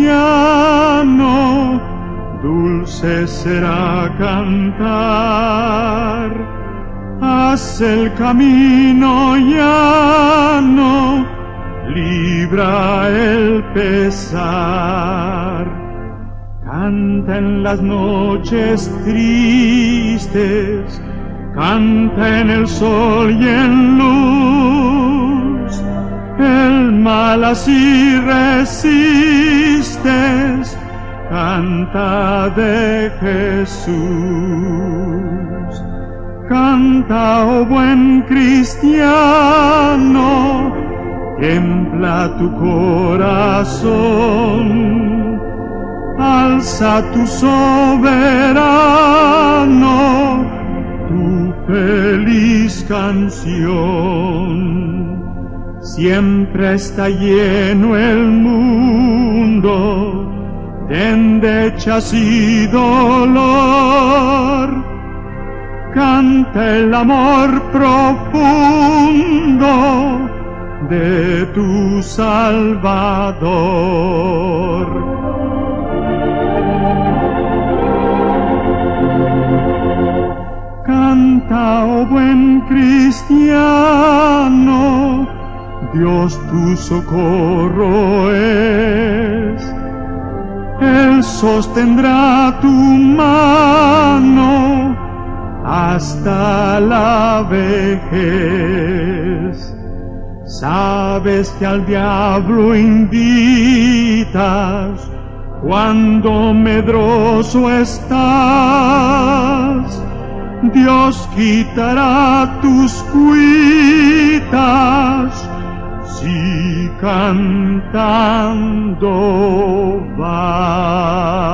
cristiano, dulce será cantar. Haz el camino llano, libra el pesar. Canta en las noches tristes, canta en el sol y en luz. El mal así resistes, canta de Jesús. Canta, oh buen cristiano, templa tu corazón, alza tu soberano, tu feliz canción. Siempre está lleno el mundo de endechas y dolor. Canta el amor profundo de tu Salvador. Canta, oh buen cristiano, Dios tu socorro es. Él sostendrá tu mano hasta la vejez. Sabes que al diablo invitas cuando medroso estás. Dios quitará tus cuitas si cantando va.